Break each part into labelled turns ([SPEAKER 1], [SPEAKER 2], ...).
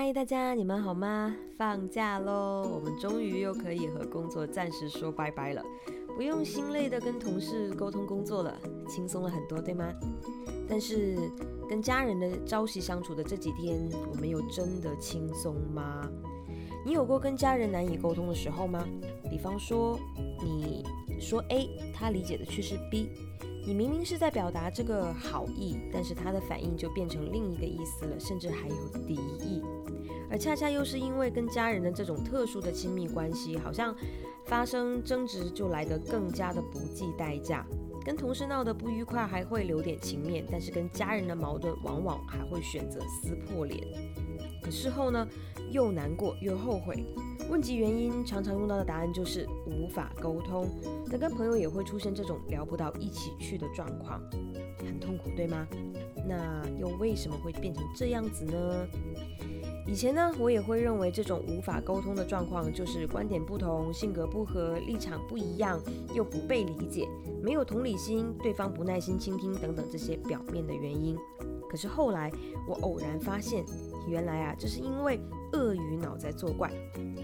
[SPEAKER 1] 嗨，大家，你们好吗？放假喽，我们终于又可以和工作暂时说拜拜了，不用心累的跟同事沟通工作了，轻松了很多，对吗？但是跟家人的朝夕相处的这几天，我们有真的轻松吗？你有过跟家人难以沟通的时候吗？比方说，你说 A，他理解的却是 B。你明明是在表达这个好意，但是他的反应就变成另一个意思了，甚至还有敌意。而恰恰又是因为跟家人的这种特殊的亲密关系，好像发生争执就来得更加的不计代价。跟同事闹得不愉快还会留点情面，但是跟家人的矛盾往往还会选择撕破脸。可事后呢，又难过又后悔。问及原因，常常用到的答案就是无法沟通。那跟朋友也会出现这种聊不到一起去的状况，很痛苦，对吗？那又为什么会变成这样子呢？以前呢，我也会认为这种无法沟通的状况，就是观点不同、性格不合、立场不一样，又不被理解，没有同理心，对方不耐心倾听等等这些表面的原因。可是后来，我偶然发现，原来啊，这是因为鳄鱼脑在作怪。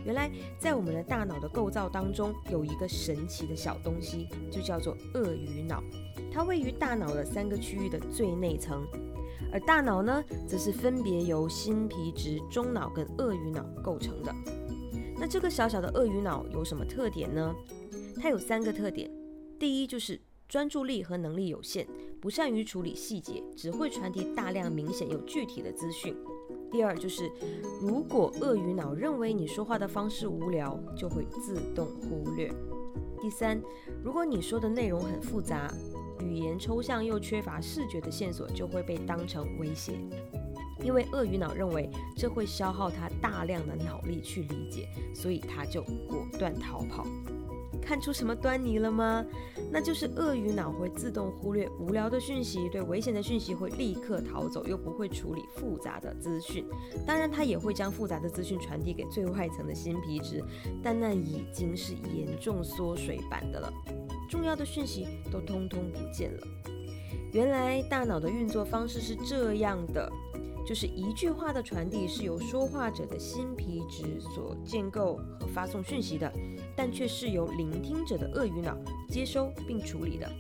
[SPEAKER 1] 原来在我们的大脑的构造当中，有一个神奇的小东西，就叫做鳄鱼脑。它位于大脑的三个区域的最内层，而大脑呢，则是分别由新皮质、中脑跟鳄鱼脑构成的。那这个小小的鳄鱼脑有什么特点呢？它有三个特点，第一就是。专注力和能力有限，不善于处理细节，只会传递大量明显又具体的资讯。第二就是，如果鳄鱼脑认为你说话的方式无聊，就会自动忽略。第三，如果你说的内容很复杂，语言抽象又缺乏视觉的线索，就会被当成威胁，因为鳄鱼脑认为这会消耗它大量的脑力去理解，所以它就果断逃跑。看出什么端倪了吗？那就是鳄鱼脑会自动忽略无聊的讯息，对危险的讯息会立刻逃走，又不会处理复杂的资讯。当然，它也会将复杂的资讯传递给最外层的新皮质，但那已经是严重缩水版的了。重要的讯息都通通不见了。原来大脑的运作方式是这样的。就是一句话的传递是由说话者的新皮质所建构和发送讯息的，但却是由聆听者的鳄鱼脑接收并处理的。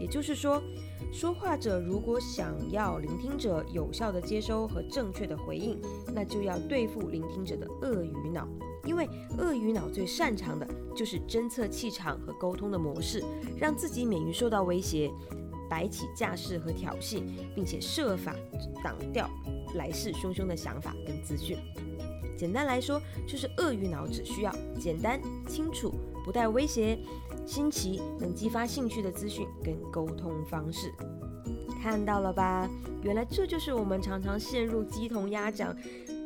[SPEAKER 1] 也就是说，说话者如果想要聆听者有效的接收和正确的回应，那就要对付聆听者的鳄鱼脑，因为鳄鱼脑最擅长的就是侦测气场和沟通的模式，让自己免于受到威胁，摆起架势和挑衅，并且设法挡掉。来势汹汹的想法跟资讯，简单来说就是鳄鱼脑只需要简单、清楚、不带威胁、新奇、能激发兴趣的资讯跟沟通方式。看到了吧？原来这就是我们常常陷入鸡同鸭讲、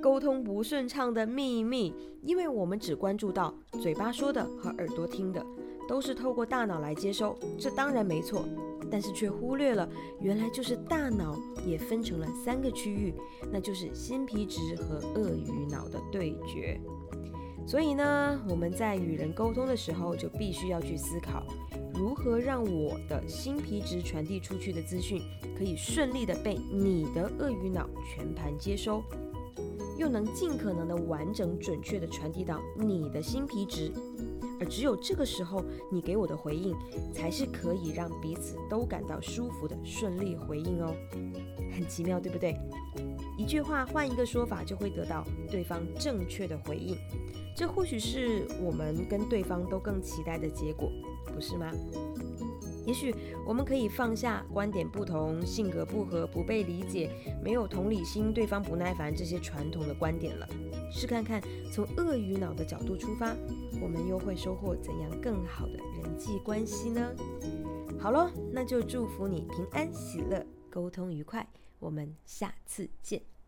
[SPEAKER 1] 沟通不顺畅的秘密，因为我们只关注到嘴巴说的和耳朵听的。都是透过大脑来接收，这当然没错，但是却忽略了，原来就是大脑也分成了三个区域，那就是新皮质和鳄鱼脑的对决。所以呢，我们在与人沟通的时候，就必须要去思考，如何让我的新皮质传递出去的资讯，可以顺利的被你的鳄鱼脑全盘接收，又能尽可能的完整准确的传递到你的新皮质。而只有这个时候，你给我的回应才是可以让彼此都感到舒服的顺利回应哦，很奇妙，对不对？一句话换一个说法，就会得到对方正确的回应，这或许是我们跟对方都更期待的结果，不是吗？也许我们可以放下观点不同、性格不合、不被理解、没有同理心、对方不耐烦这些传统的观点了，试看看从鳄鱼脑的角度出发。我们又会收获怎样更好的人际关系呢？好喽，那就祝福你平安喜乐，沟通愉快。我们下次见。